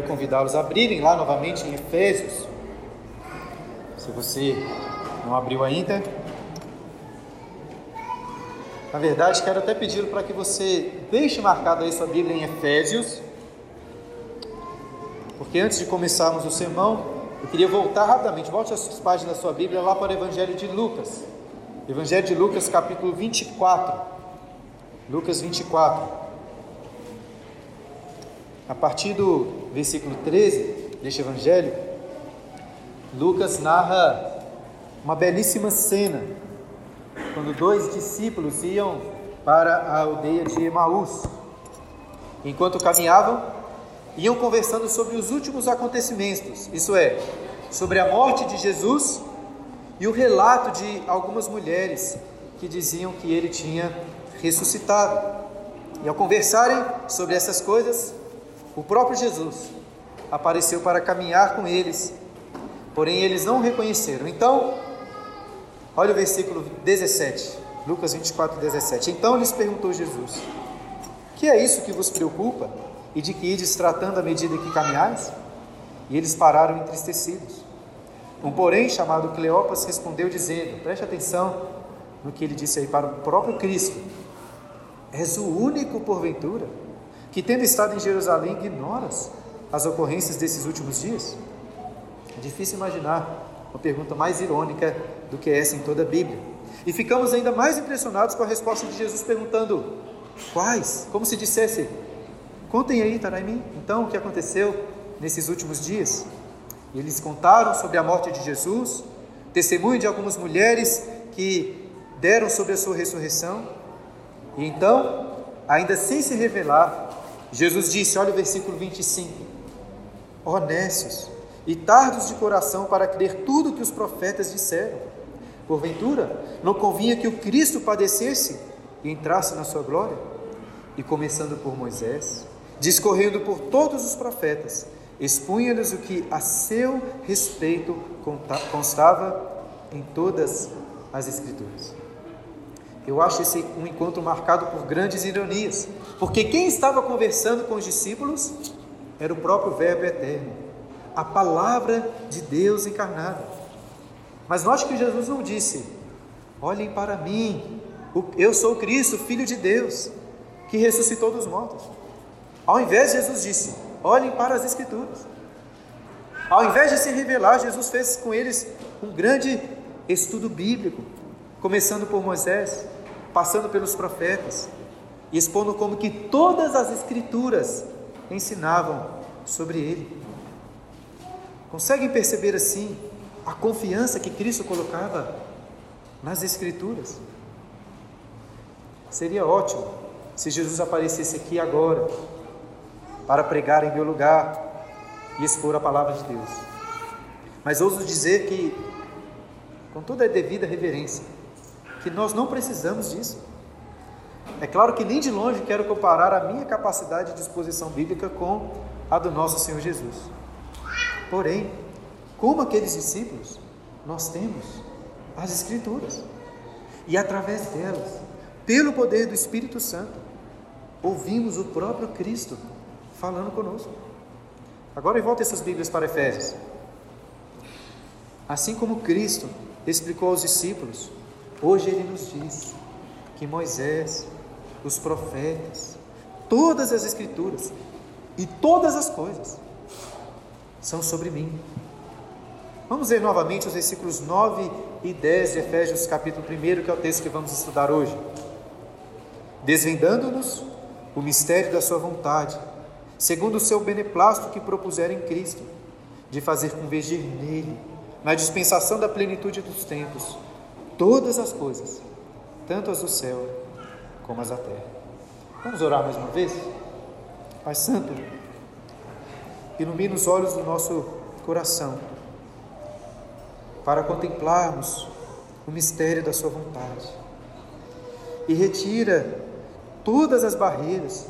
Quero convidá-los a abrirem lá novamente em Efésios. Se você não abriu ainda. Na verdade, quero até pedir para que você deixe marcado aí sua Bíblia em Efésios. Porque antes de começarmos o sermão, eu queria voltar rapidamente. Volte as páginas da sua Bíblia lá para o Evangelho de Lucas. Evangelho de Lucas, capítulo 24. Lucas 24. A partir do versículo 13 deste evangelho, Lucas narra uma belíssima cena quando dois discípulos iam para a aldeia de Emaús. Enquanto caminhavam, iam conversando sobre os últimos acontecimentos, isso é, sobre a morte de Jesus e o relato de algumas mulheres que diziam que ele tinha ressuscitado. E ao conversarem sobre essas coisas, o próprio Jesus apareceu para caminhar com eles, porém eles não o reconheceram. Então, olha o versículo 17, Lucas 24, 17. Então lhes perguntou Jesus: Que é isso que vos preocupa e de que ides tratando à medida que caminhais? E eles pararam entristecidos. Um porém chamado Cleopas respondeu dizendo: Preste atenção no que ele disse aí para o próprio Cristo. És o único porventura que, tendo estado em Jerusalém, ignoras as ocorrências desses últimos dias? É difícil imaginar uma pergunta mais irônica do que essa em toda a Bíblia. E ficamos ainda mais impressionados com a resposta de Jesus perguntando: Quais? Como se dissesse: Contem aí, Taraimim, então, o que aconteceu nesses últimos dias. E eles contaram sobre a morte de Jesus, testemunho de algumas mulheres que deram sobre a sua ressurreição. E então, ainda sem se revelar, Jesus disse: olha o versículo 25: Honestos e tardos de coração para crer tudo que os profetas disseram. Porventura, não convinha que o Cristo padecesse e entrasse na sua glória? E começando por Moisés, discorrendo por todos os profetas, expunha-lhes o que a seu respeito constava em todas as Escrituras. Eu acho esse um encontro marcado por grandes ironias, porque quem estava conversando com os discípulos era o próprio Verbo eterno, a palavra de Deus encarnada. Mas note que Jesus não disse: Olhem para mim, eu sou Cristo, Filho de Deus, que ressuscitou dos mortos. Ao invés, Jesus disse: Olhem para as Escrituras. Ao invés de se revelar, Jesus fez com eles um grande estudo bíblico, começando por Moisés, passando pelos profetas, e expondo como que todas as escrituras ensinavam sobre ele. Conseguem perceber assim a confiança que Cristo colocava nas escrituras? Seria ótimo se Jesus aparecesse aqui agora para pregar em meu lugar e expor a palavra de Deus. Mas ouso dizer que, com toda a devida reverência, que nós não precisamos disso. É claro que nem de longe quero comparar a minha capacidade de exposição bíblica com a do nosso Senhor Jesus. Porém, como aqueles discípulos, nós temos as Escrituras. E através delas, pelo poder do Espírito Santo, ouvimos o próprio Cristo falando conosco. Agora volta essas Bíblias para Efésios. Assim como Cristo explicou aos discípulos Hoje ele nos diz que Moisés, os profetas, todas as escrituras e todas as coisas são sobre mim. Vamos ver novamente os versículos 9 e 10 de Efésios capítulo 1, que é o texto que vamos estudar hoje. Desvendando-nos o mistério da sua vontade, segundo o seu beneplácito que propuseram em Cristo, de fazer convergir nele, na dispensação da plenitude dos tempos, todas as coisas, tanto as do céu como as da terra. Vamos orar mais uma vez? Pai Santo, ilumina os olhos do nosso coração para contemplarmos o mistério da Sua vontade e retira todas as barreiras,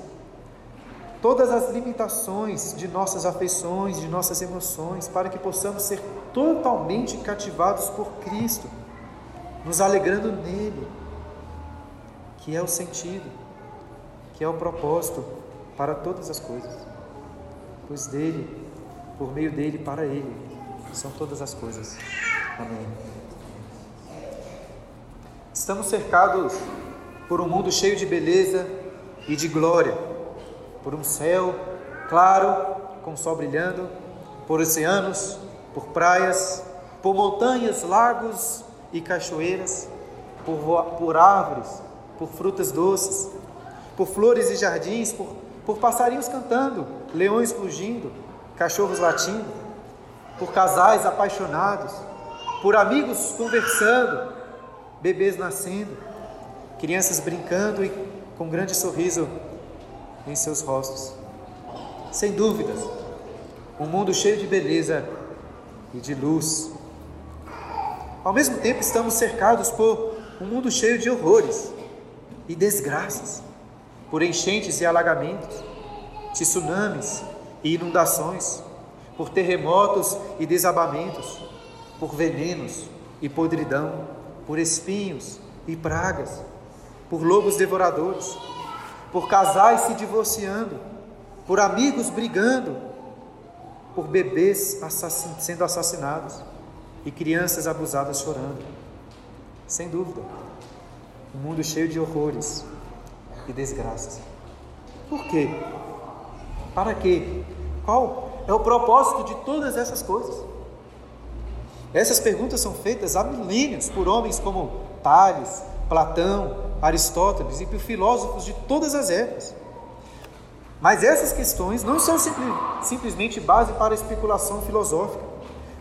todas as limitações de nossas afeições, de nossas emoções, para que possamos ser totalmente cativados por Cristo nos alegrando nele, que é o sentido, que é o propósito para todas as coisas, pois dele por meio dele, para ele, são todas as coisas. Amém. Estamos cercados por um mundo cheio de beleza e de glória, por um céu claro, com sol brilhando, por oceanos, por praias, por montanhas, lagos e cachoeiras, por, por árvores, por frutas doces, por flores e jardins, por, por passarinhos cantando, leões fugindo, cachorros latindo, por casais apaixonados, por amigos conversando, bebês nascendo, crianças brincando e com um grande sorriso em seus rostos. Sem dúvidas, um mundo cheio de beleza e de luz. Ao mesmo tempo, estamos cercados por um mundo cheio de horrores e desgraças, por enchentes e alagamentos, tsunamis e inundações, por terremotos e desabamentos, por venenos e podridão, por espinhos e pragas, por lobos devoradores, por casais se divorciando, por amigos brigando, por bebês sendo assassinados e crianças abusadas chorando. Sem dúvida, um mundo cheio de horrores e desgraças. Por quê? Para quê? Qual é o propósito de todas essas coisas? Essas perguntas são feitas há milênios por homens como Tales, Platão, Aristóteles e por filósofos de todas as épocas. Mas essas questões não são simplesmente base para especulação filosófica.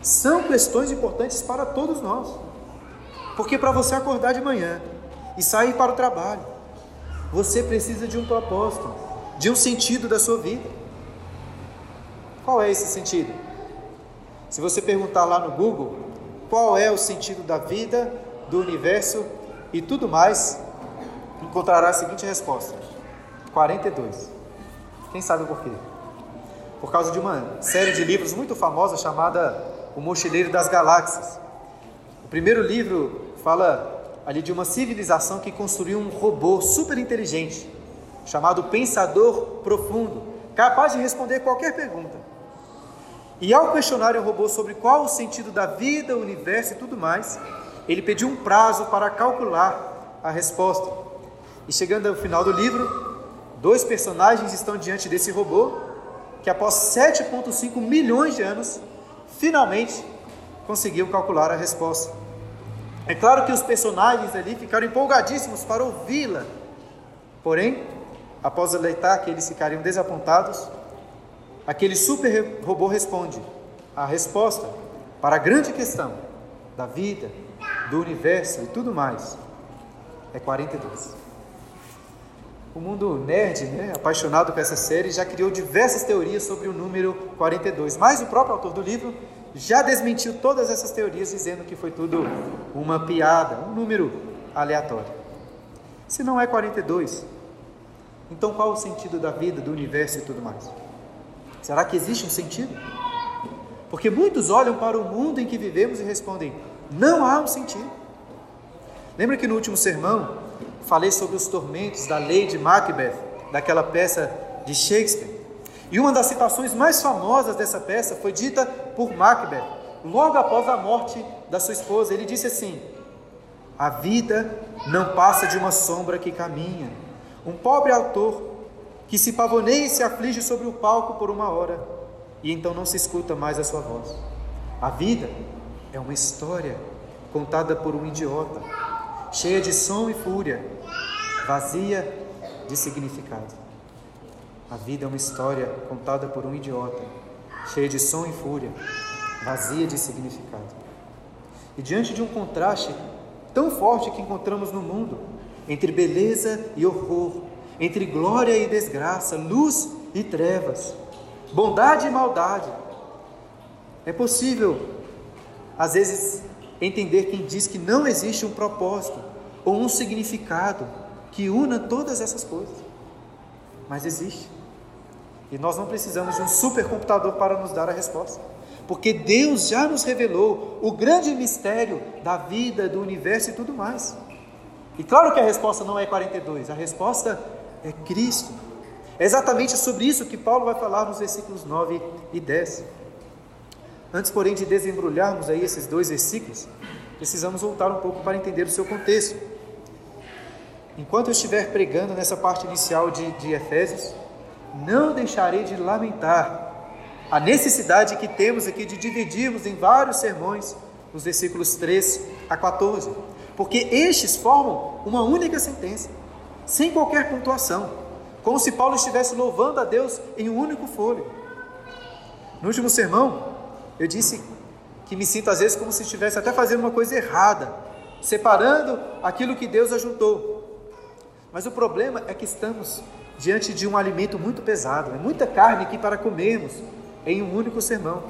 São questões importantes para todos nós. Porque para você acordar de manhã e sair para o trabalho, você precisa de um propósito, de um sentido da sua vida. Qual é esse sentido? Se você perguntar lá no Google qual é o sentido da vida, do universo e tudo mais, encontrará a seguinte resposta: 42. Quem sabe por quê? Por causa de uma série de livros muito famosa chamada O Mochileiro das Galáxias. O primeiro livro fala ali de uma civilização que construiu um robô super inteligente, chamado Pensador Profundo, capaz de responder qualquer pergunta. E ao questionar o robô sobre qual o sentido da vida, o universo e tudo mais, ele pediu um prazo para calcular a resposta. E chegando ao final do livro, Dois personagens estão diante desse robô que, após 7,5 milhões de anos, finalmente conseguiu calcular a resposta. É claro que os personagens ali ficaram empolgadíssimos para ouvi-la, porém, após aleitar que eles ficariam desapontados, aquele super robô responde: a resposta para a grande questão da vida, do universo e tudo mais é 42. O mundo nerd, né, apaixonado por essa série, já criou diversas teorias sobre o número 42, mas o próprio autor do livro já desmentiu todas essas teorias, dizendo que foi tudo uma piada, um número aleatório. Se não é 42, então qual o sentido da vida, do universo e tudo mais? Será que existe um sentido? Porque muitos olham para o mundo em que vivemos e respondem: não há um sentido. Lembra que no último sermão falei sobre os tormentos da Lady Macbeth, daquela peça de Shakespeare. E uma das citações mais famosas dessa peça foi dita por Macbeth, logo após a morte da sua esposa. Ele disse assim: A vida não passa de uma sombra que caminha. Um pobre autor que se pavoneia e se aflige sobre o palco por uma hora, e então não se escuta mais a sua voz. A vida é uma história contada por um idiota cheia de som e fúria, vazia de significado. A vida é uma história contada por um idiota, cheia de som e fúria, vazia de significado. E diante de um contraste tão forte que encontramos no mundo, entre beleza e horror, entre glória e desgraça, luz e trevas, bondade e maldade, é possível, às vezes, entender quem diz que não existe um propósito ou um significado que una todas essas coisas. Mas existe. E nós não precisamos de um supercomputador para nos dar a resposta. Porque Deus já nos revelou o grande mistério da vida, do universo e tudo mais. E claro que a resposta não é 42, a resposta é Cristo. É exatamente sobre isso que Paulo vai falar nos versículos 9 e 10. Antes, porém, de desembrulharmos aí esses dois versículos, precisamos voltar um pouco para entender o seu contexto. Enquanto eu estiver pregando nessa parte inicial de, de Efésios, não deixarei de lamentar a necessidade que temos aqui de dividirmos em vários sermões os versículos 3 a 14, porque estes formam uma única sentença, sem qualquer pontuação, como se Paulo estivesse louvando a Deus em um único folho. No último sermão, eu disse que me sinto às vezes como se estivesse até fazendo uma coisa errada, separando aquilo que Deus ajuntou. Mas o problema é que estamos diante de um alimento muito pesado, é muita carne aqui para comermos em um único sermão.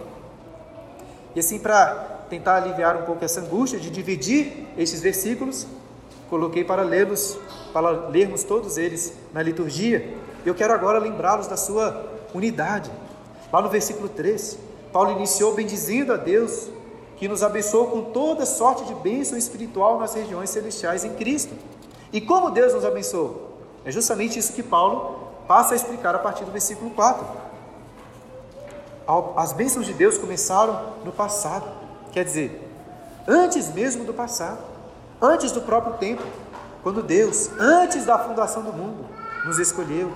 E assim, para tentar aliviar um pouco essa angústia de dividir esses versículos, coloquei para lê-los, para lermos todos eles na liturgia. Eu quero agora lembrá-los da sua unidade. Lá no versículo 3, Paulo iniciou bendizendo a Deus, que nos abençoou com toda sorte de bênção espiritual nas regiões celestiais em Cristo. E como Deus nos abençoou? É justamente isso que Paulo passa a explicar a partir do versículo 4. As bênçãos de Deus começaram no passado, quer dizer, antes mesmo do passado, antes do próprio tempo, quando Deus, antes da fundação do mundo, nos escolheu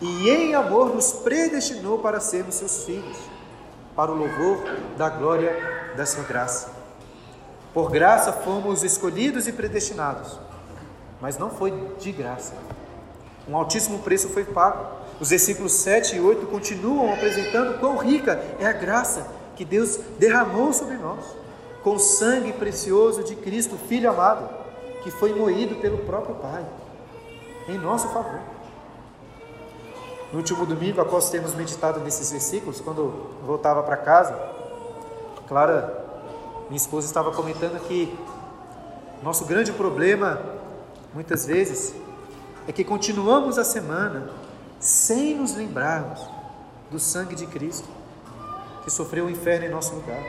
e em amor nos predestinou para sermos seus filhos para o louvor da glória da sua graça. Por graça fomos escolhidos e predestinados, mas não foi de graça. Um altíssimo preço foi pago. Os versículos 7 e 8 continuam apresentando quão rica é a graça que Deus derramou sobre nós, com o sangue precioso de Cristo, Filho amado, que foi moído pelo próprio Pai, em nosso favor. No último domingo, após termos meditado nesses versículos, quando voltava para casa, Clara, minha esposa, estava comentando que nosso grande problema, muitas vezes, é que continuamos a semana sem nos lembrarmos do sangue de Cristo, que sofreu o inferno em nosso lugar,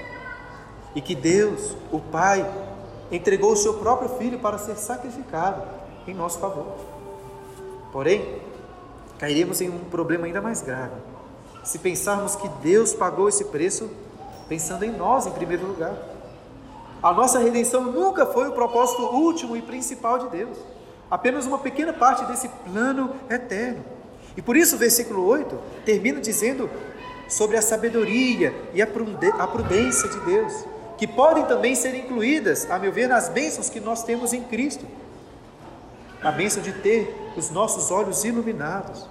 e que Deus, o Pai, entregou o seu próprio Filho para ser sacrificado em nosso favor. Porém, cairemos em um problema ainda mais grave. Se pensarmos que Deus pagou esse preço pensando em nós em primeiro lugar. A nossa redenção nunca foi o propósito último e principal de Deus, apenas uma pequena parte desse plano eterno. E por isso o versículo 8 termina dizendo sobre a sabedoria e a prudência de Deus, que podem também ser incluídas, a meu ver, nas bênçãos que nós temos em Cristo a bênção de ter os nossos olhos iluminados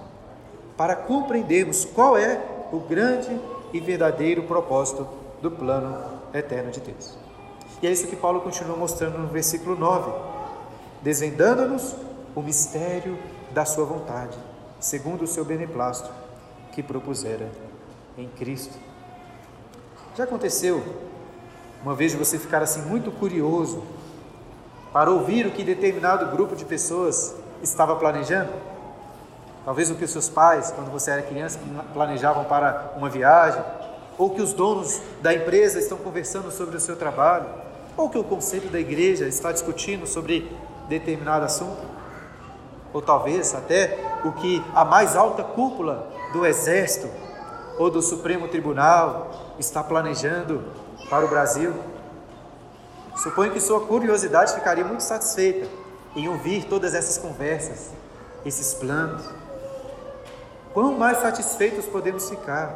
para compreendermos qual é o grande e verdadeiro propósito do plano eterno de Deus. E é isso que Paulo continua mostrando no versículo 9, desvendando-nos o mistério da sua vontade, segundo o seu beneplácito que propusera em Cristo. Já aconteceu uma vez você ficar assim muito curioso para ouvir o que determinado grupo de pessoas estava planejando? Talvez o que os seus pais, quando você era criança, planejavam para uma viagem, ou que os donos da empresa estão conversando sobre o seu trabalho, ou que o conselho da igreja está discutindo sobre determinado assunto, ou talvez até o que a mais alta cúpula do exército ou do Supremo Tribunal está planejando para o Brasil. Suponho que sua curiosidade ficaria muito satisfeita em ouvir todas essas conversas, esses planos. Quão mais satisfeitos podemos ficar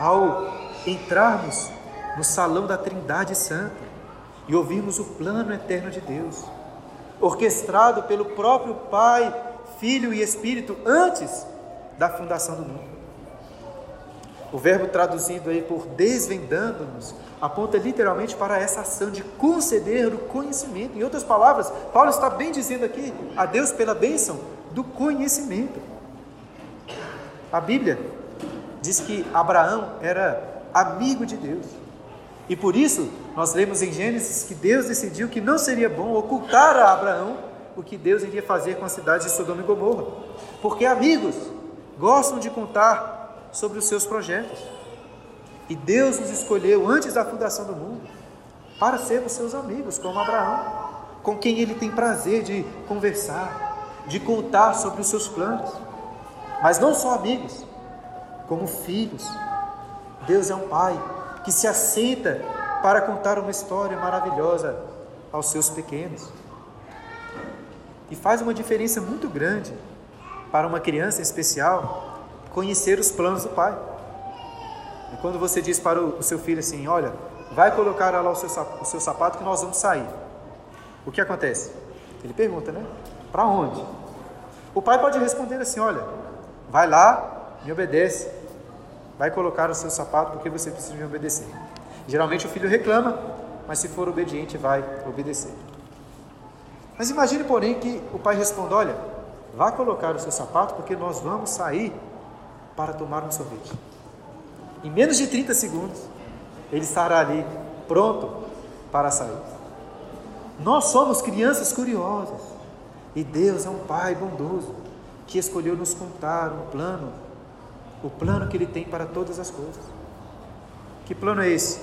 ao entrarmos no salão da Trindade Santa e ouvirmos o plano eterno de Deus, orquestrado pelo próprio Pai, Filho e Espírito antes da fundação do mundo. O verbo traduzido aí por desvendando-nos aponta literalmente para essa ação de conceder o conhecimento. Em outras palavras, Paulo está bem dizendo aqui a Deus pela bênção do conhecimento. A Bíblia diz que Abraão era amigo de Deus. E por isso, nós lemos em Gênesis que Deus decidiu que não seria bom ocultar a Abraão o que Deus iria fazer com a cidade de Sodoma e Gomorra. Porque amigos gostam de contar sobre os seus projetos. E Deus nos escolheu antes da fundação do mundo para sermos seus amigos, como Abraão, com quem ele tem prazer de conversar, de contar sobre os seus planos. Mas não só amigos, como filhos. Deus é um pai que se assenta para contar uma história maravilhosa aos seus pequenos. E faz uma diferença muito grande para uma criança especial conhecer os planos do pai. E quando você diz para o seu filho assim: Olha, vai colocar lá o seu, o seu sapato que nós vamos sair. O que acontece? Ele pergunta, né? Para onde? O pai pode responder assim: Olha, vai lá, me obedece. Vai colocar o seu sapato porque você precisa me obedecer. Geralmente o filho reclama, mas se for obediente, vai obedecer. Mas imagine, porém, que o pai responda: Olha, vá colocar o seu sapato porque nós vamos sair para tomar um sorvete. Em menos de 30 segundos, ele estará ali, pronto para sair. Nós somos crianças curiosas e Deus é um Pai bondoso que escolheu nos contar um plano, o plano que Ele tem para todas as coisas. Que plano é esse?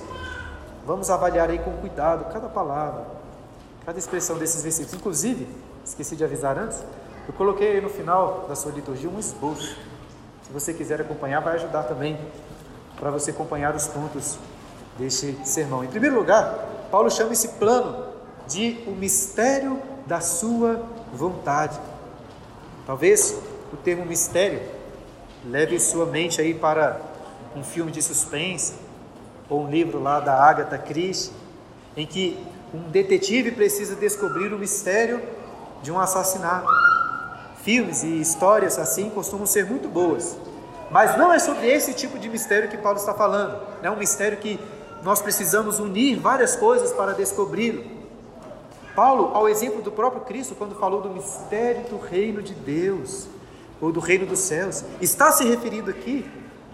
Vamos avaliar aí com cuidado cada palavra, cada expressão desses versículos. Inclusive, esqueci de avisar antes, eu coloquei aí no final da sua liturgia um esboço. Se você quiser acompanhar, vai ajudar também para você acompanhar os pontos deste sermão. Em primeiro lugar, Paulo chama esse plano de o mistério da sua vontade. Talvez o termo mistério leve sua mente aí para um filme de suspense ou um livro lá da Agatha Christie, em que um detetive precisa descobrir o mistério de um assassinato. Filmes e histórias assim costumam ser muito boas, mas não é sobre esse tipo de mistério que Paulo está falando. É um mistério que nós precisamos unir várias coisas para descobri-lo. Paulo, ao exemplo do próprio Cristo, quando falou do mistério do reino de Deus, ou do reino dos céus, está se referindo aqui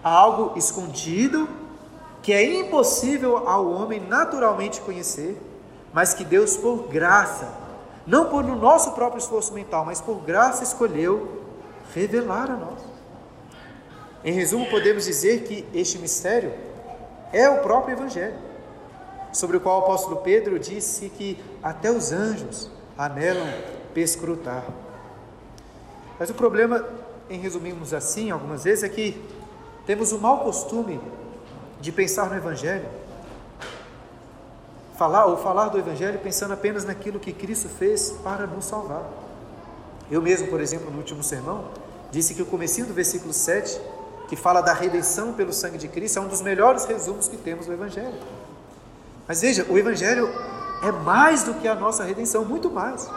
a algo escondido, que é impossível ao homem naturalmente conhecer, mas que Deus, por graça, não por no nosso próprio esforço mental, mas por graça escolheu revelar a nós. Em resumo, podemos dizer que este mistério é o próprio Evangelho, sobre o qual o apóstolo Pedro disse que até os anjos anelam perscrutar. Mas o problema, em resumirmos assim, algumas vezes, é que temos o mau costume de pensar no Evangelho, falar ou falar do Evangelho pensando apenas naquilo que Cristo fez para nos salvar. Eu mesmo, por exemplo, no último sermão, disse que o comecinho do versículo 7 que fala da redenção pelo sangue de Cristo, é um dos melhores resumos que temos do Evangelho. Mas veja, o Evangelho é mais do que a nossa redenção, muito mais.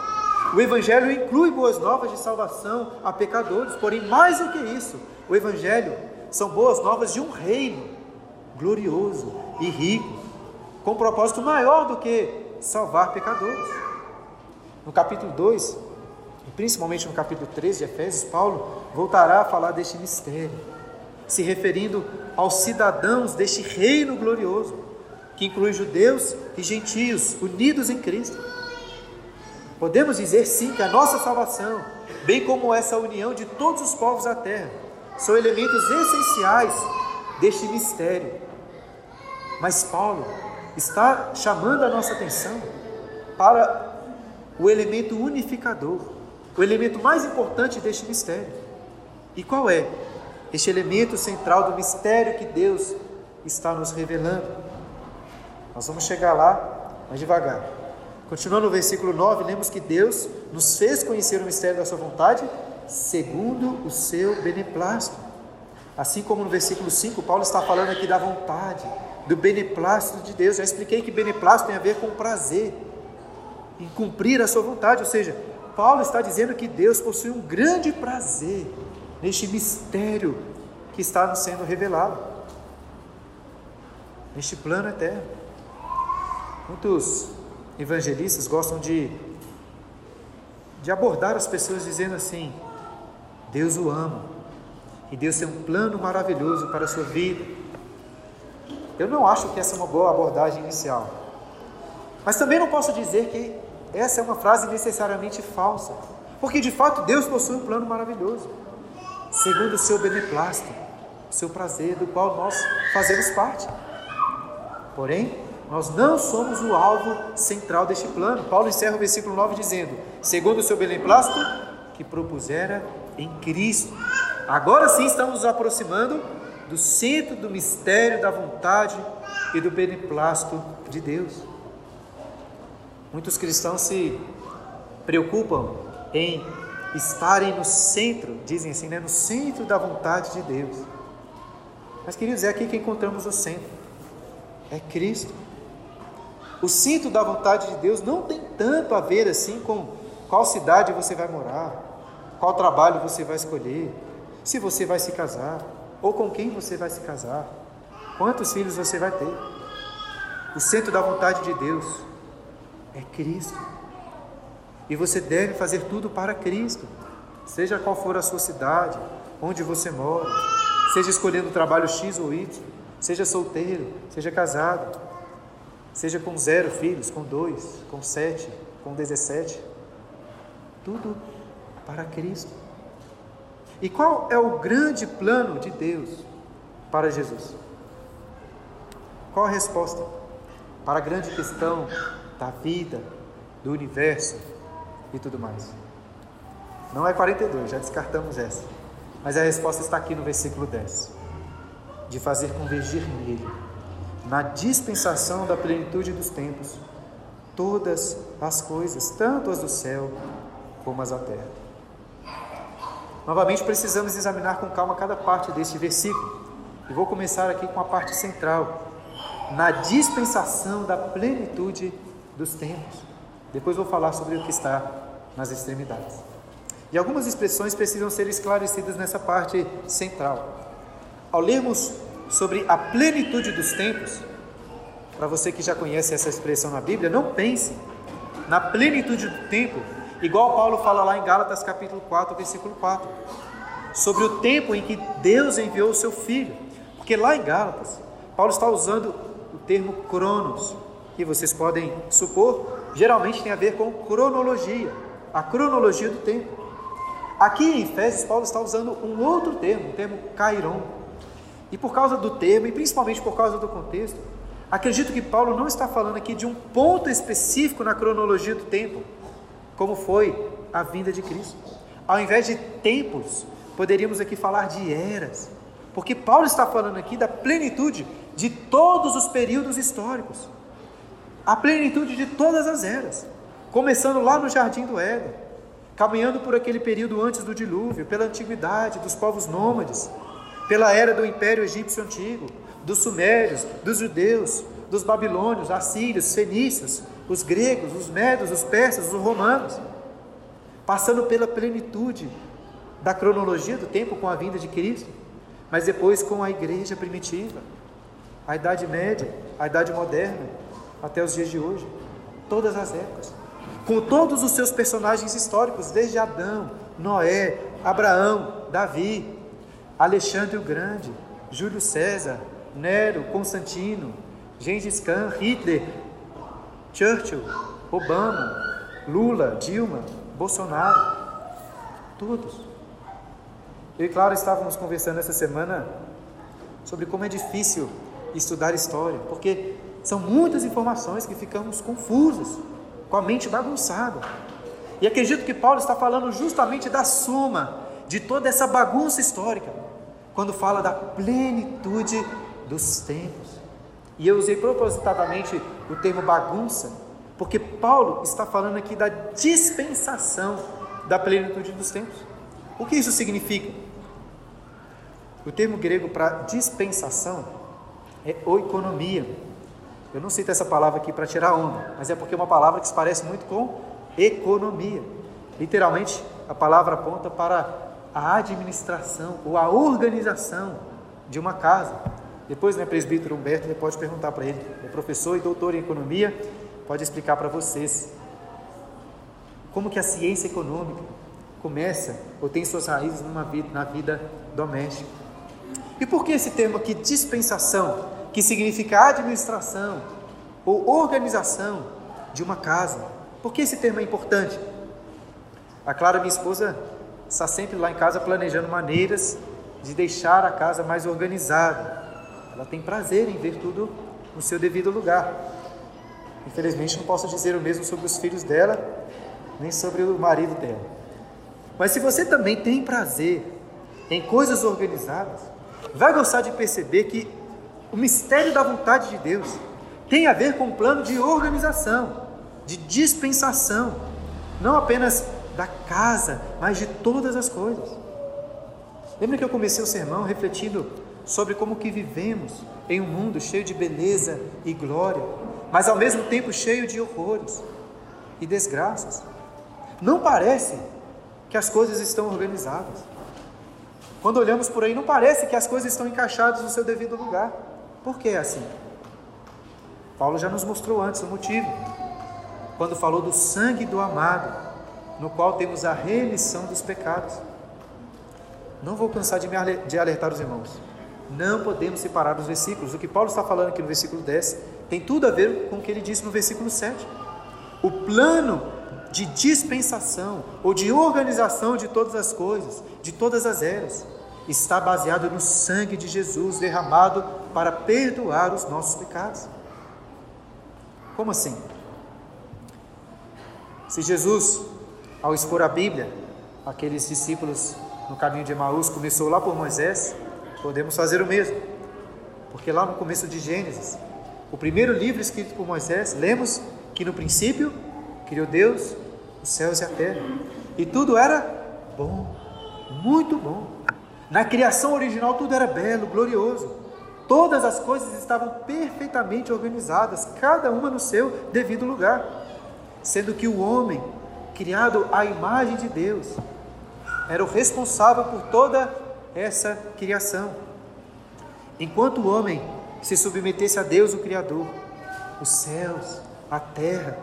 O Evangelho inclui boas novas de salvação a pecadores, porém, mais do que isso, o Evangelho são boas novas de um reino glorioso e rico, com um propósito maior do que salvar pecadores. No capítulo 2, principalmente no capítulo 13 de Efésios, Paulo voltará a falar deste mistério se referindo aos cidadãos deste reino glorioso, que inclui judeus e gentios unidos em Cristo. Podemos dizer sim que a nossa salvação, bem como essa união de todos os povos da terra, são elementos essenciais deste mistério. Mas Paulo está chamando a nossa atenção para o elemento unificador, o elemento mais importante deste mistério. E qual é? este elemento central do mistério que Deus está nos revelando. Nós vamos chegar lá, mas devagar. Continuando no versículo 9, lemos que Deus nos fez conhecer o mistério da sua vontade segundo o seu beneplácito. Assim como no versículo 5, Paulo está falando aqui da vontade, do beneplácito de Deus. Já expliquei que beneplácito tem a ver com prazer, em cumprir a sua vontade. Ou seja, Paulo está dizendo que Deus possui um grande prazer neste mistério que está nos sendo revelado, neste plano eterno. Muitos evangelistas gostam de, de abordar as pessoas dizendo assim: Deus o ama e Deus tem um plano maravilhoso para a sua vida. Eu não acho que essa é uma boa abordagem inicial, mas também não posso dizer que essa é uma frase necessariamente falsa, porque de fato Deus possui um plano maravilhoso segundo o seu beneplácito, o seu prazer, do qual nós fazemos parte. Porém, nós não somos o alvo central deste plano. Paulo encerra o versículo 9 dizendo: segundo o seu beneplácito, que propusera em Cristo. Agora sim estamos nos aproximando do centro do mistério da vontade e do beneplácito de Deus. Muitos cristãos se preocupam em estarem no centro, dizem assim, né, no centro da vontade de Deus. Mas, queridos, é aqui que encontramos o centro. É Cristo. O centro da vontade de Deus não tem tanto a ver assim com qual cidade você vai morar, qual trabalho você vai escolher, se você vai se casar, ou com quem você vai se casar, quantos filhos você vai ter. O centro da vontade de Deus é Cristo. E você deve fazer tudo para Cristo, seja qual for a sua cidade, onde você mora, seja escolhendo o trabalho X ou Y, seja solteiro, seja casado, seja com zero filhos, com dois, com sete, com dezessete, tudo para Cristo. E qual é o grande plano de Deus para Jesus? Qual a resposta para a grande questão da vida, do universo e tudo mais? Não é 42, já descartamos essa. Mas a resposta está aqui no versículo 10: de fazer convergir nele, na dispensação da plenitude dos tempos, todas as coisas, tanto as do céu como as da terra. Novamente precisamos examinar com calma cada parte deste versículo. E vou começar aqui com a parte central, na dispensação da plenitude dos tempos. Depois vou falar sobre o que está nas extremidades. E algumas expressões precisam ser esclarecidas nessa parte central. Ao lermos sobre a plenitude dos tempos, para você que já conhece essa expressão na Bíblia, não pense na plenitude do tempo, igual Paulo fala lá em Gálatas capítulo 4, versículo 4, sobre o tempo em que Deus enviou o seu filho. Porque lá em Gálatas, Paulo está usando o termo cronos, que vocês podem supor, geralmente tem a ver com cronologia, a cronologia do tempo. Aqui em Efésios, Paulo está usando um outro termo, o termo kairon. E por causa do termo, e principalmente por causa do contexto, acredito que Paulo não está falando aqui de um ponto específico na cronologia do tempo, como foi a vinda de Cristo. Ao invés de tempos, poderíamos aqui falar de eras, porque Paulo está falando aqui da plenitude de todos os períodos históricos, a plenitude de todas as eras, começando lá no jardim do Éden. Caminhando por aquele período antes do dilúvio, pela antiguidade dos povos nômades, pela era do Império Egípcio Antigo, dos Sumérios, dos judeus, dos babilônios, assírios, fenícios, os gregos, os medos, os persas, os romanos, passando pela plenitude da cronologia do tempo com a vinda de Cristo, mas depois com a igreja primitiva, a Idade Média, a Idade Moderna, até os dias de hoje, todas as épocas com todos os seus personagens históricos, desde Adão, Noé, Abraão, Davi, Alexandre o Grande, Júlio César, Nero, Constantino, Gengis Khan, Hitler, Churchill, Obama, Lula, Dilma, Bolsonaro, todos. Eu e Clara estávamos conversando essa semana sobre como é difícil estudar história, porque são muitas informações que ficamos confusos com a mente bagunçada. E acredito que Paulo está falando justamente da soma de toda essa bagunça histórica, quando fala da plenitude dos tempos. E eu usei propositadamente o termo bagunça, porque Paulo está falando aqui da dispensação da plenitude dos tempos. O que isso significa? O termo grego para dispensação é oikonomia eu não cito essa palavra aqui para tirar onda, mas é porque é uma palavra que se parece muito com economia. Literalmente, a palavra aponta para a administração ou a organização de uma casa. Depois, né, presbítero Humberto, pode perguntar para ele, é professor e doutor em economia, pode explicar para vocês como que a ciência econômica começa ou tem suas raízes numa vida, na vida doméstica. E por que esse termo aqui, dispensação? que significa administração ou organização de uma casa. Por que esse termo é importante? A Clara, minha esposa, está sempre lá em casa planejando maneiras de deixar a casa mais organizada. Ela tem prazer em ver tudo no seu devido lugar. Infelizmente, não posso dizer o mesmo sobre os filhos dela, nem sobre o marido dela. Mas se você também tem prazer em coisas organizadas, vai gostar de perceber que O mistério da vontade de Deus tem a ver com um plano de organização, de dispensação, não apenas da casa, mas de todas as coisas. Lembra que eu comecei o sermão refletindo sobre como que vivemos em um mundo cheio de beleza e glória, mas ao mesmo tempo cheio de horrores e desgraças. Não parece que as coisas estão organizadas. Quando olhamos por aí, não parece que as coisas estão encaixadas no seu devido lugar. Por que é assim? Paulo já nos mostrou antes o motivo, quando falou do sangue do amado, no qual temos a remissão dos pecados. Não vou cansar de, me alertar os irmãos. Não podemos separar os versículos. O que Paulo está falando aqui no versículo 10 tem tudo a ver com o que ele disse no versículo 7. O plano de dispensação ou de organização de todas as coisas, de todas as eras, está baseado no sangue de Jesus derramado para perdoar os nossos pecados. Como assim? Se Jesus, ao expor a Bíblia, aqueles discípulos no caminho de Emaús, começou lá por Moisés, podemos fazer o mesmo. Porque lá no começo de Gênesis, o primeiro livro escrito por Moisés, lemos que no princípio criou Deus os céus e a terra. E tudo era bom, muito bom. Na criação original tudo era belo, glorioso. Todas as coisas estavam perfeitamente organizadas, cada uma no seu devido lugar. Sendo que o homem, criado à imagem de Deus, era o responsável por toda essa criação. Enquanto o homem se submetesse a Deus, o Criador, os céus, a terra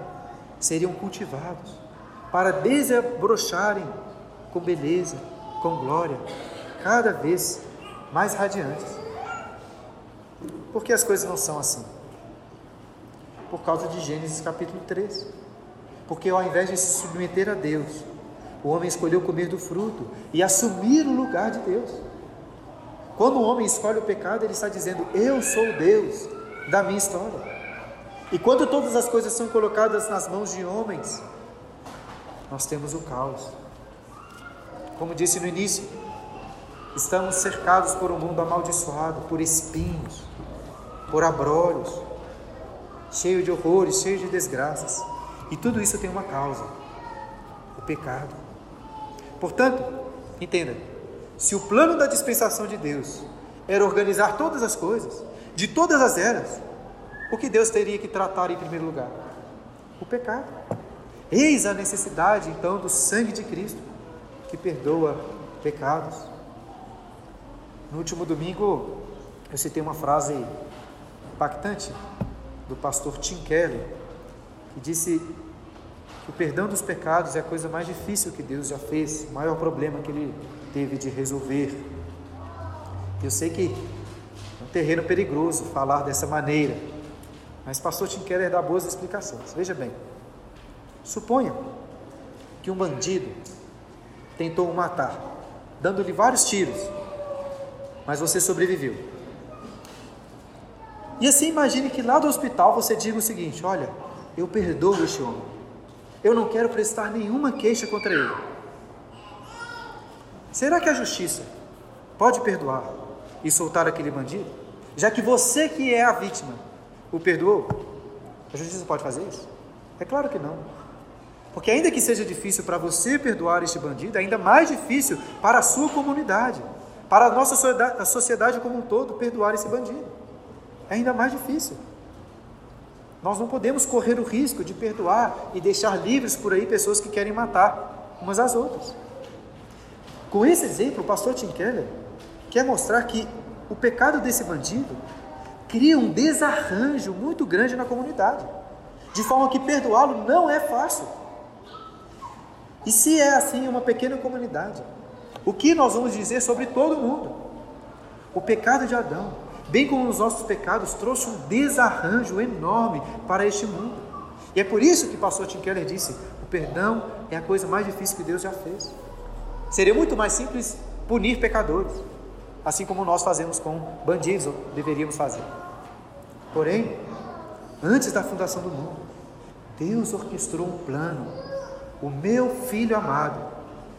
seriam cultivados para desabrocharem com beleza, com glória, cada vez mais radiantes. Por que as coisas não são assim? Por causa de Gênesis capítulo 3. Porque ao invés de se submeter a Deus, o homem escolheu comer do fruto e assumir o lugar de Deus. Quando o homem escolhe o pecado, ele está dizendo: Eu sou Deus da minha história. E quando todas as coisas são colocadas nas mãos de homens, nós temos o caos. Como disse no início, estamos cercados por um mundo amaldiçoado, por espinhos, por abrolhos, cheio de horrores, cheio de desgraças. E tudo isso tem uma causa: o pecado. Portanto, entenda: se o plano da dispensação de Deus era organizar todas as coisas, de todas as eras, o que Deus teria que tratar em primeiro lugar? O pecado. Eis a necessidade então do sangue de Cristo que perdoa pecados. No último domingo eu citei uma frase impactante do pastor Tim Keller, que disse o perdão dos pecados é a coisa mais difícil que Deus já fez, o maior problema que ele teve de resolver. Eu sei que é um terreno perigoso falar dessa maneira, mas pastor Tim Keller dá boas explicações. Veja bem, Suponha que um bandido tentou o matar, dando-lhe vários tiros, mas você sobreviveu. E assim imagine que lá do hospital você diga o seguinte: Olha, eu perdoo este homem, eu não quero prestar nenhuma queixa contra ele. Será que a justiça pode perdoar e soltar aquele bandido? Já que você que é a vítima o perdoou, a justiça pode fazer isso? É claro que não. Porque ainda que seja difícil para você perdoar este bandido, é ainda mais difícil para a sua comunidade, para a nossa sociedade, como um todo perdoar esse bandido. É ainda mais difícil. Nós não podemos correr o risco de perdoar e deixar livres por aí pessoas que querem matar umas às outras. Com esse exemplo, o pastor Tim Keller quer mostrar que o pecado desse bandido cria um desarranjo muito grande na comunidade, de forma que perdoá-lo não é fácil. E se é assim uma pequena comunidade, o que nós vamos dizer sobre todo mundo? O pecado de Adão, bem como os nossos pecados, trouxe um desarranjo enorme para este mundo. E é por isso que o pastor Tim Keller disse: o perdão é a coisa mais difícil que Deus já fez. Seria muito mais simples punir pecadores, assim como nós fazemos com bandidos, ou deveríamos fazer. Porém, antes da fundação do mundo, Deus orquestrou um plano o meu filho amado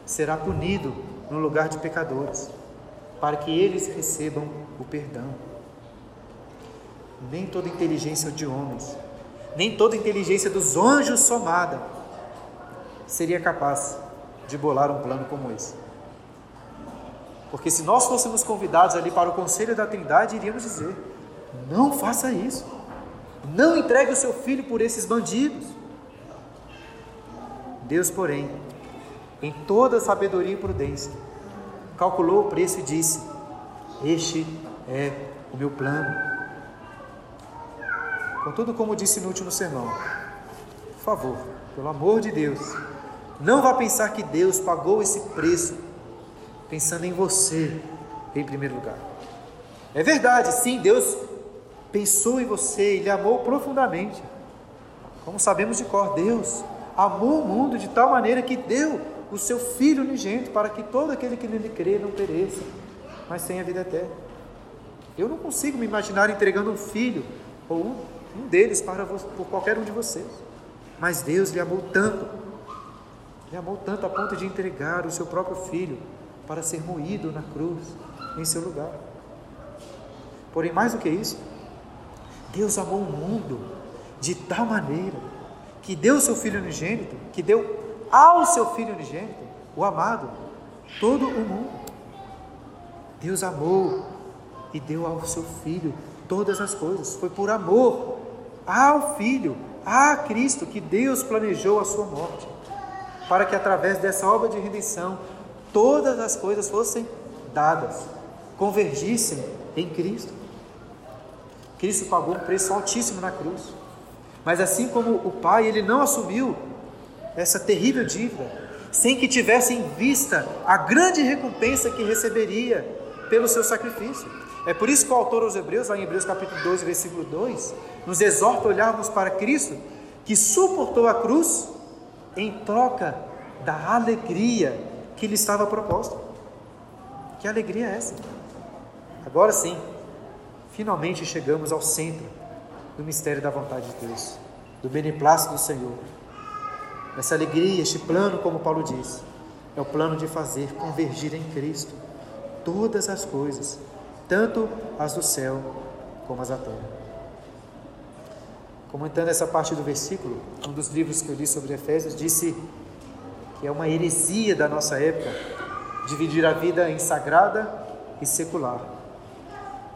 será punido no lugar de pecadores, para que eles recebam o perdão. Nem toda inteligência de homens, nem toda inteligência dos anjos somada seria capaz de bolar um plano como esse. Porque se nós fôssemos convidados ali para o conselho da Trindade, iríamos dizer: não faça isso. Não entregue o seu filho por esses bandidos. Deus, porém, em toda sabedoria e prudência, calculou o preço e disse: Este é o meu plano. Contudo, como disse no último sermão, por favor, pelo amor de Deus, não vá pensar que Deus pagou esse preço pensando em você em primeiro lugar. É verdade, sim, Deus pensou em você e lhe amou profundamente. Como sabemos de cor, Deus amou o mundo de tal maneira que deu o seu Filho unigênito para que todo aquele que nele crê não pereça, mas tenha vida eterna. Eu não consigo me imaginar entregando um filho ou um, deles para por qualquer um de vocês. Mas Deus lhe amou tanto, lhe amou tanto a ponto de entregar o seu próprio filho para ser moído na cruz em seu lugar. Porém, mais do que isso, Deus amou o mundo de tal maneira que deu o seu filho unigênito, que deu ao seu filho unigênito, o amado, todo o mundo. Deus amou e deu ao seu filho todas as coisas. Foi por amor ao filho, a Cristo, que Deus planejou a sua morte, para que através dessa obra de redenção todas as coisas fossem dadas, convergissem em Cristo. Cristo pagou um preço altíssimo na cruz. Mas assim como o Pai, ele não assumiu essa terrível dívida, sem que tivesse em vista a grande recompensa que receberia pelo seu sacrifício. É por isso que o autor aos Hebreus, lá em Hebreus capítulo 2, versículo 2, nos exorta a olharmos para Cristo, que suportou a cruz em troca da alegria que lhe estava proposta. Que alegria é essa? Agora sim, finalmente chegamos ao centro do mistério da vontade de Deus, do beneplácito do Senhor. Essa alegria, este plano, como Paulo diz, é o plano de fazer convergir em Cristo todas as coisas, tanto as do céu como as da terra. Comentando essa parte do versículo, um dos livros que eu li sobre Efésios disse que é uma heresia da nossa época, dividir a vida em sagrada e secular.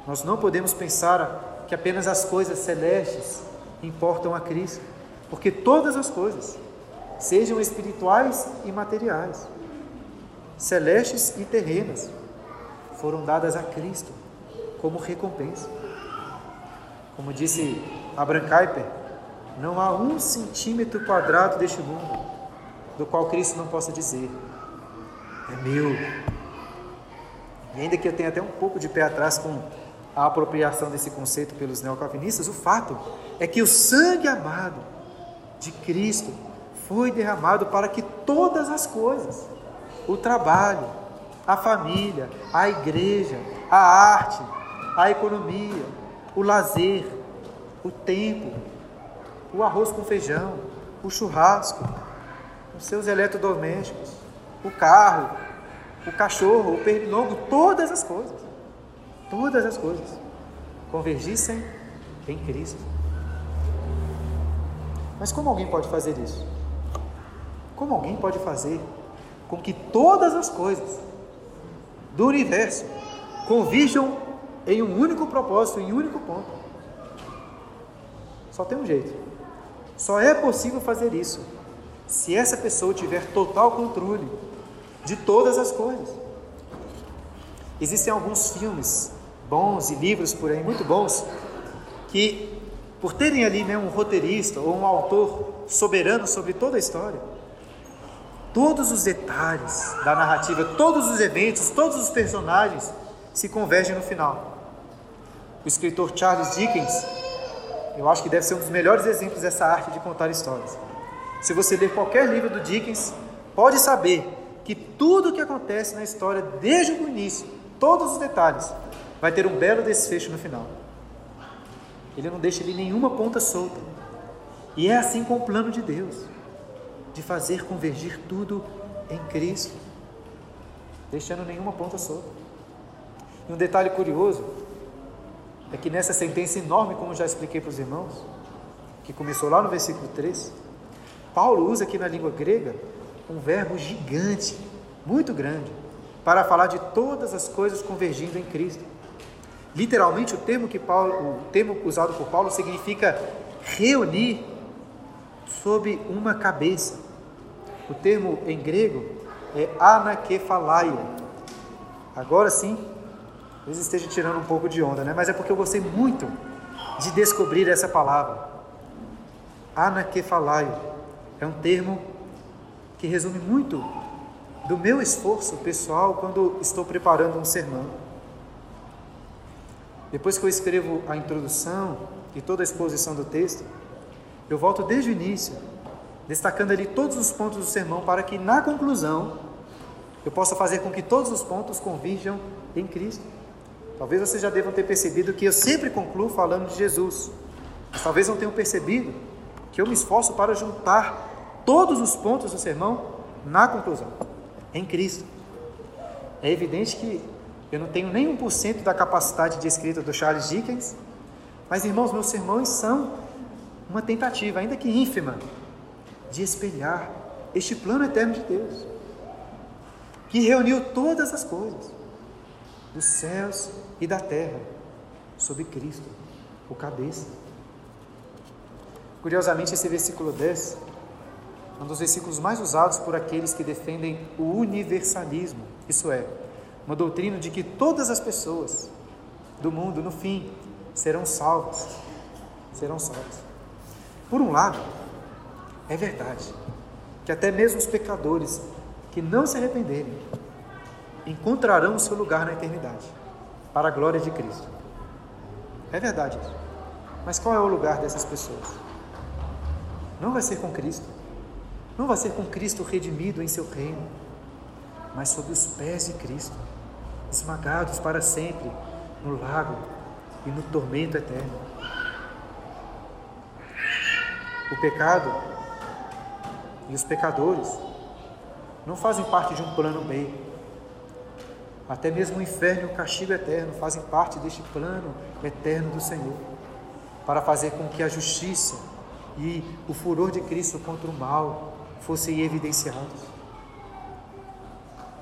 Nós não podemos pensar que apenas as coisas celestes importam a Cristo, porque todas as coisas, sejam espirituais e materiais, celestes e terrenas, foram dadas a Cristo como recompensa. Como disse Abraham Kuyper, não há um centímetro quadrado deste mundo do qual Cristo não possa dizer: é meu. E ainda que eu tenha até um pouco de pé atrás com a apropriação desse conceito pelos neocalvinistas, o fato é que o sangue amado de Cristo foi derramado para que todas as coisas, o trabalho, a família, a igreja, a arte, a economia, o lazer, o tempo, o arroz com feijão, o churrasco, os seus eletrodomésticos, o carro, o cachorro, o pernilongo, todas as coisas, todas as coisas convergissem em Cristo. Mas como alguém pode fazer isso? Como alguém pode fazer com que todas as coisas do universo convirjam em um único propósito, em um único ponto? Só tem um jeito. Só é possível fazer isso se essa pessoa tiver total controle de todas as coisas. Existem alguns filmes bons e livros por aí muito bons que, por terem ali né, um roteirista ou um autor soberano sobre toda a história, todos os detalhes da narrativa, todos os eventos, todos os personagens se convergem no final. O escritor Charles Dickens, eu acho que deve ser um dos melhores exemplos dessa arte de contar histórias. Se você ler qualquer livro do Dickens, pode saber que tudo o que acontece na história, desde o início, todos os detalhes, vai ter um belo desfecho no final. Ele não deixa ali nenhuma ponta solta. E é assim com o plano de Deus, de fazer convergir tudo em Cristo, deixando nenhuma ponta solta. E um detalhe curioso, é que nessa sentença enorme, como já expliquei para os irmãos, que começou lá no versículo 3, Paulo usa aqui na língua grega um verbo gigante, muito grande, para falar de todas as coisas convergindo em Cristo. Literalmente, o termo, que Paulo, o termo usado por Paulo significa reunir sob uma cabeça. O termo em grego é anakephalaio. Agora sim, talvez esteja tirando um pouco de onda, né? mas é porque eu gostei muito de descobrir essa palavra. Anakephalaio é um termo que resume muito do meu esforço pessoal quando estou preparando um sermão. Depois que eu escrevo a introdução e toda a exposição do texto, eu volto desde o início, destacando ali todos os pontos do sermão para que na conclusão eu possa fazer com que todos os pontos convirjam em Cristo. Talvez vocês já devam ter percebido que eu sempre concluo falando de Jesus, mas talvez não tenham percebido que eu me esforço para juntar todos os pontos do sermão na conclusão, em Cristo. É evidente que eu não tenho nem 1% da capacidade de escrita do Charles Dickens, mas irmãos, meus sermões são uma tentativa, ainda que ínfima, de espelhar este plano eterno de Deus, que reuniu todas as coisas, dos céus e da terra, sob Cristo, o cabeça. Curiosamente, esse versículo 10 é um dos versículos mais usados por aqueles que defendem o universalismo, isso é, uma doutrina de que todas as pessoas do mundo, no fim, serão salvas. Serão salvas. Por um lado, é verdade que até mesmo os pecadores que não se arrependerem encontrarão o seu lugar na eternidade, para a glória de Cristo. É verdade isso. Mas qual é o lugar dessas pessoas? Não vai ser com Cristo. Não vai ser com Cristo redimido em seu reino, mas sob os pés de Cristo esmagados para sempre no lago e no tormento eterno. O pecado e os pecadores não fazem parte de um plano B. Até mesmo o inferno e o castigo eterno fazem parte deste plano eterno do Senhor, para fazer com que a justiça e o furor de Cristo contra o mal fossem evidenciados,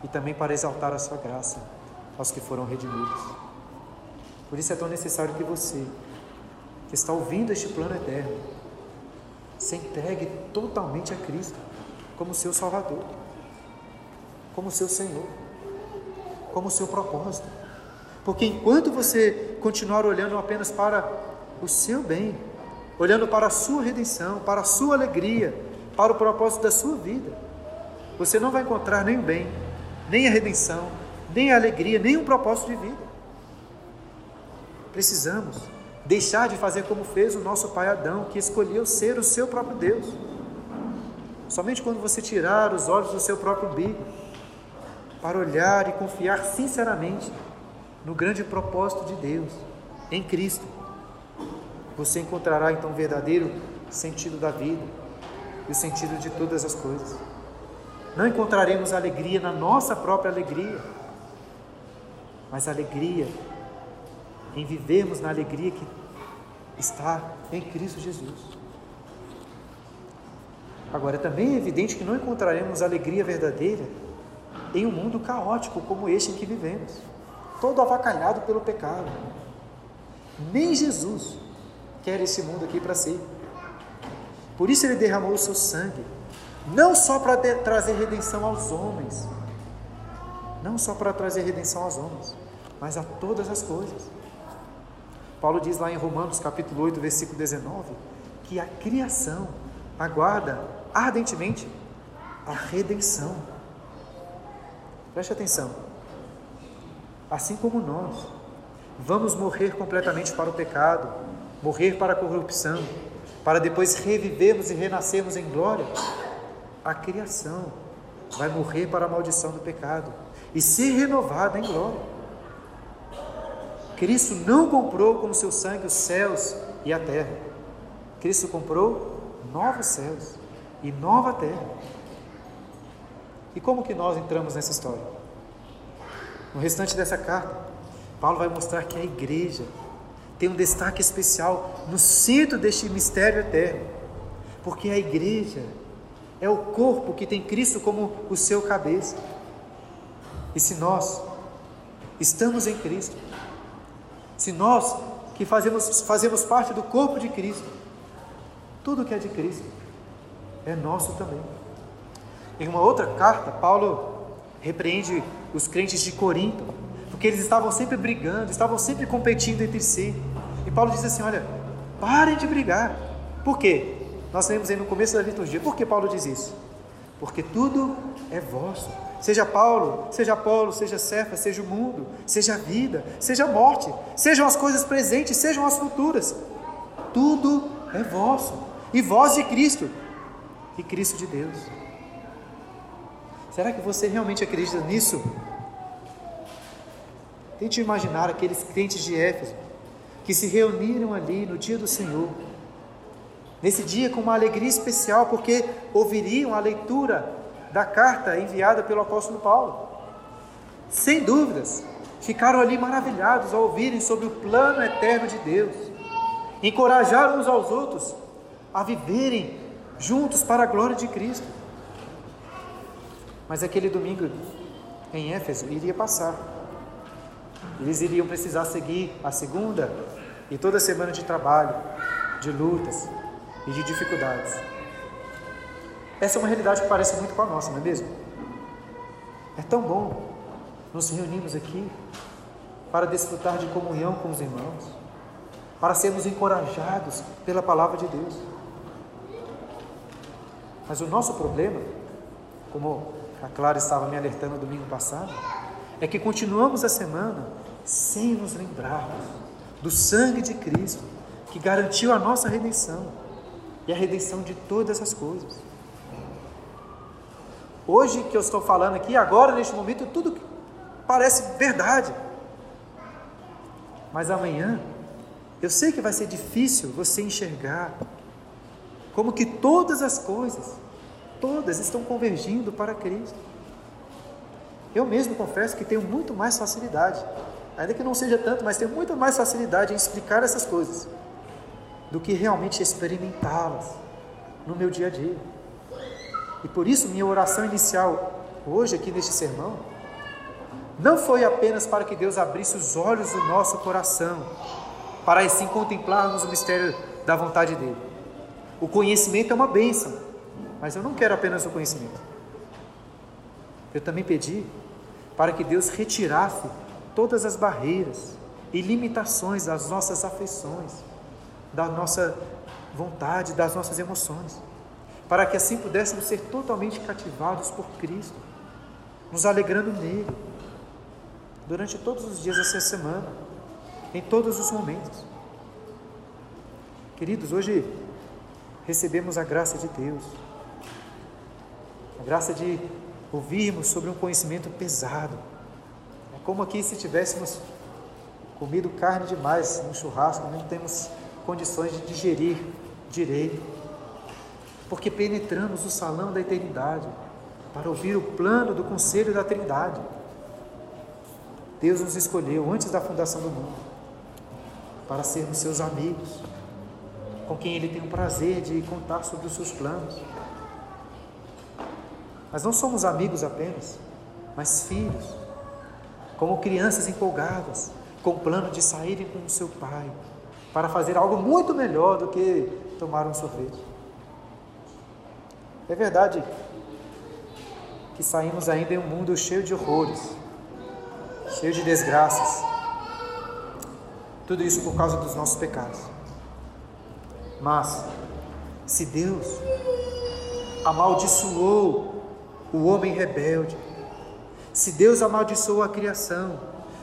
e também para exaltar a sua graça aos que foram redimidos. Por isso é tão necessário que você, que está ouvindo este plano eterno, se entregue totalmente a Cristo como seu Salvador, como seu Senhor, como seu propósito. Porque enquanto você continuar olhando apenas para o seu bem, olhando para a sua redenção, para a sua alegria, para o propósito da sua vida, você não vai encontrar nem o bem, nem a redenção, nem a alegria, nem um propósito de vida. Precisamos deixar de fazer como fez o nosso pai Adão, que escolheu ser o seu próprio Deus. Somente quando você tirar os olhos do seu próprio umbigo, para olhar e confiar sinceramente no grande propósito de Deus, em Cristo, você encontrará então o verdadeiro sentido da vida e o sentido de todas as coisas. Não encontraremos alegria na nossa própria alegria, mas alegria em vivermos na alegria que está em Cristo Jesus. Agora, também é evidente que não encontraremos alegria verdadeira em um mundo caótico como este em que vivemos, todo avacalhado pelo pecado. Nem Jesus quer esse mundo aqui para si. Por isso ele derramou o seu sangue, não só para trazer redenção aos homens, não só para trazer redenção aos homens, mas a todas as coisas. Paulo diz lá em Romanos capítulo 8, versículo 19, que a criação aguarda ardentemente a redenção. Preste atenção. Assim como nós vamos morrer completamente para o pecado, morrer para a corrupção, para depois revivermos e renascermos em glória, a criação vai morrer para a maldição do pecado e ser renovada em glória. Cristo não comprou com o seu sangue os céus e a terra. Cristo comprou novos céus e nova terra. E como que nós entramos nessa história? No restante dessa carta, Paulo vai mostrar que a igreja tem um destaque especial no centro deste mistério eterno, porque a igreja é o corpo que tem Cristo como o seu cabeça. E se nós estamos em Cristo, se nós que fazemos, fazemos parte do corpo de Cristo, tudo que é de Cristo é nosso também. Em uma outra carta, Paulo repreende os crentes de Corinto, porque eles estavam sempre brigando, estavam sempre competindo entre si. E Paulo diz assim: Olha, parem de brigar. Por quê? Nós lemos aí no começo da liturgia. Por que Paulo diz isso? Porque tudo é vosso. Seja Paulo, seja Apolo, seja Cefa, seja o mundo, seja a vida, seja a morte, sejam as coisas presentes, sejam as futuras. Tudo é vosso. E vós de Cristo, e Cristo de Deus. Será que você realmente acredita nisso? Tente imaginar aqueles crentes de Éfeso que se reuniram ali no dia do Senhor, nesse dia com uma alegria especial, porque ouviriam a leitura da carta enviada pelo apóstolo Paulo. Sem dúvidas, ficaram ali maravilhados ao ouvirem sobre o plano eterno de Deus, encorajaram uns aos outros a viverem juntos para a glória de Cristo. Mas aquele domingo em Éfeso iria passar. Eles iriam precisar seguir a segunda e toda semana de trabalho, de lutas e de dificuldades. Essa é uma realidade que parece muito com a nossa, não é mesmo? É tão bom nos reunirmos aqui para desfrutar de comunhão com os irmãos, para sermos encorajados pela palavra de Deus. Mas o nosso problema, como a Clara estava me alertando no domingo passado, é que continuamos a semana sem nos lembrarmos do sangue de Cristo que garantiu a nossa redenção e a redenção de todas as coisas. Hoje que eu estou falando aqui, agora neste momento, tudo parece verdade. Mas amanhã, eu sei que vai ser difícil você enxergar como que todas as coisas, todas estão convergindo para Cristo. Eu mesmo confesso que tenho muito mais facilidade, ainda que não seja tanto, mas tenho muito mais facilidade em explicar essas coisas do que realmente experimentá-las no meu dia a dia. E por isso, minha oração inicial hoje aqui neste sermão não foi apenas para que Deus abrisse os olhos do nosso coração, para assim contemplarmos o mistério da vontade dele. O conhecimento é uma bênção, mas eu não quero apenas o conhecimento. Eu também pedi para que Deus retirasse todas as barreiras e limitações das nossas afeições, da nossa vontade, das nossas emoções, para que assim pudéssemos ser totalmente cativados por Cristo, nos alegrando nele, durante todos os dias dessa semana, em todos os momentos. Queridos, hoje recebemos a graça de Deus. A graça de ouvirmos sobre um conhecimento pesado. É como aqui se tivéssemos comido carne demais no churrasco, não temos condições de digerir direito. Porque penetramos o salão da eternidade para ouvir o plano do conselho da Trindade. Deus nos escolheu antes da fundação do mundo para sermos seus amigos com quem ele tem o prazer de contar sobre os seus planos. Mas não somos amigos apenas, mas filhos, como crianças empolgadas, com o plano de saírem com o seu pai, para fazer algo muito melhor do que tomar um sorvete. É verdade que saímos ainda em um mundo cheio de horrores, cheio de desgraças. Tudo isso por causa dos nossos pecados. Mas, se Deus amaldiçoou o homem rebelde, se Deus amaldiçoou a criação,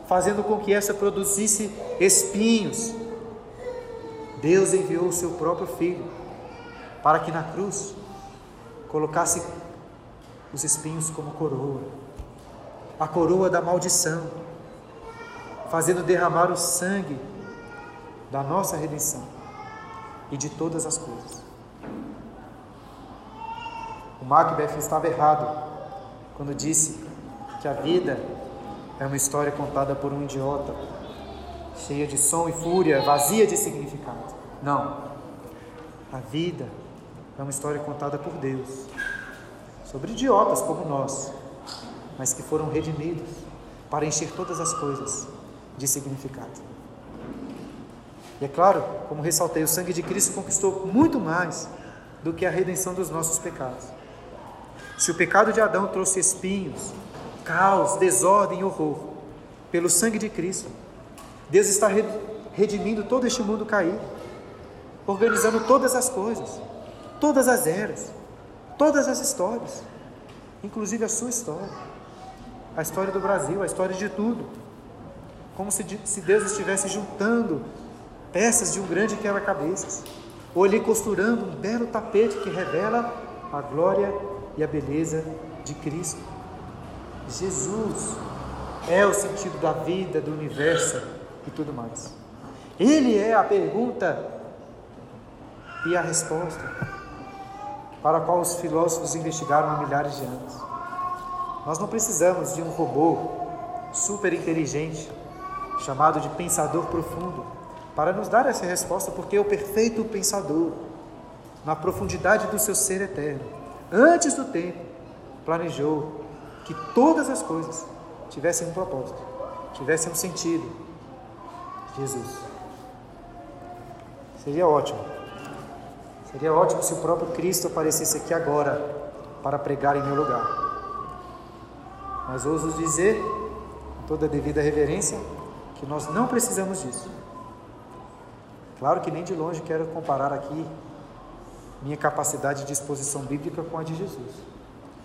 fazendo com que essa produzisse espinhos, Deus enviou o seu próprio filho para que na cruz colocasse os espinhos como coroa, a coroa da maldição, fazendo derramar o sangue da nossa redenção e de todas as coisas. O Macbeth estava errado quando disse que a vida é uma história contada por um idiota. cheia de som e fúria, vazia de significado. Não. A vida é uma história contada por Deus sobre idiotas como nós, mas que foram redimidos para encher todas as coisas de significado. E é claro, como ressaltei, o sangue de Cristo conquistou muito mais do que a redenção dos nossos pecados. Se o pecado de Adão trouxe espinhos, caos, desordem e horror, pelo sangue de Cristo, Deus está redimindo todo este mundo caído, organizando todas as coisas, todas as eras, todas as histórias, inclusive a sua história, a história do Brasil, a história de tudo. Como se, se Deus estivesse juntando peças de um grande quebra-cabeças, ou ali costurando um belo tapete que revela a glória e a beleza de Cristo. Jesus é o sentido da vida, do universo e tudo mais. Ele é a pergunta e a resposta para a qual os filósofos investigaram há milhares de anos. Nós não precisamos de um robô super inteligente, chamado de pensador profundo, para nos dar essa resposta, porque o perfeito pensador, na profundidade do seu ser eterno, antes do tempo, planejou que todas as coisas tivessem um propósito, tivessem um sentido. Jesus. Seria ótimo Seria ótimo se o próprio Cristo aparecesse aqui agora para pregar em meu lugar. Mas ouso dizer, com toda a devida reverência, que nós não precisamos disso. Claro que nem de longe quero comparar aqui minha capacidade de exposição bíblica com a de Jesus.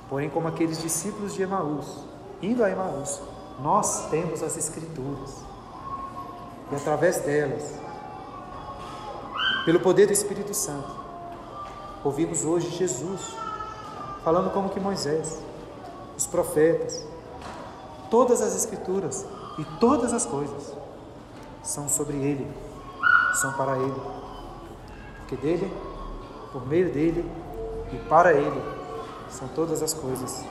Porém, como aqueles discípulos de Emaús, indo a Emaús, nós temos as Escrituras. E através delas, pelo poder do Espírito Santo, Ouvimos hoje Jesus falando como que Moisés, os profetas, todas as escrituras e todas as coisas são sobre ele, são para ele. Porque dele, por meio dele e para ele são todas as coisas.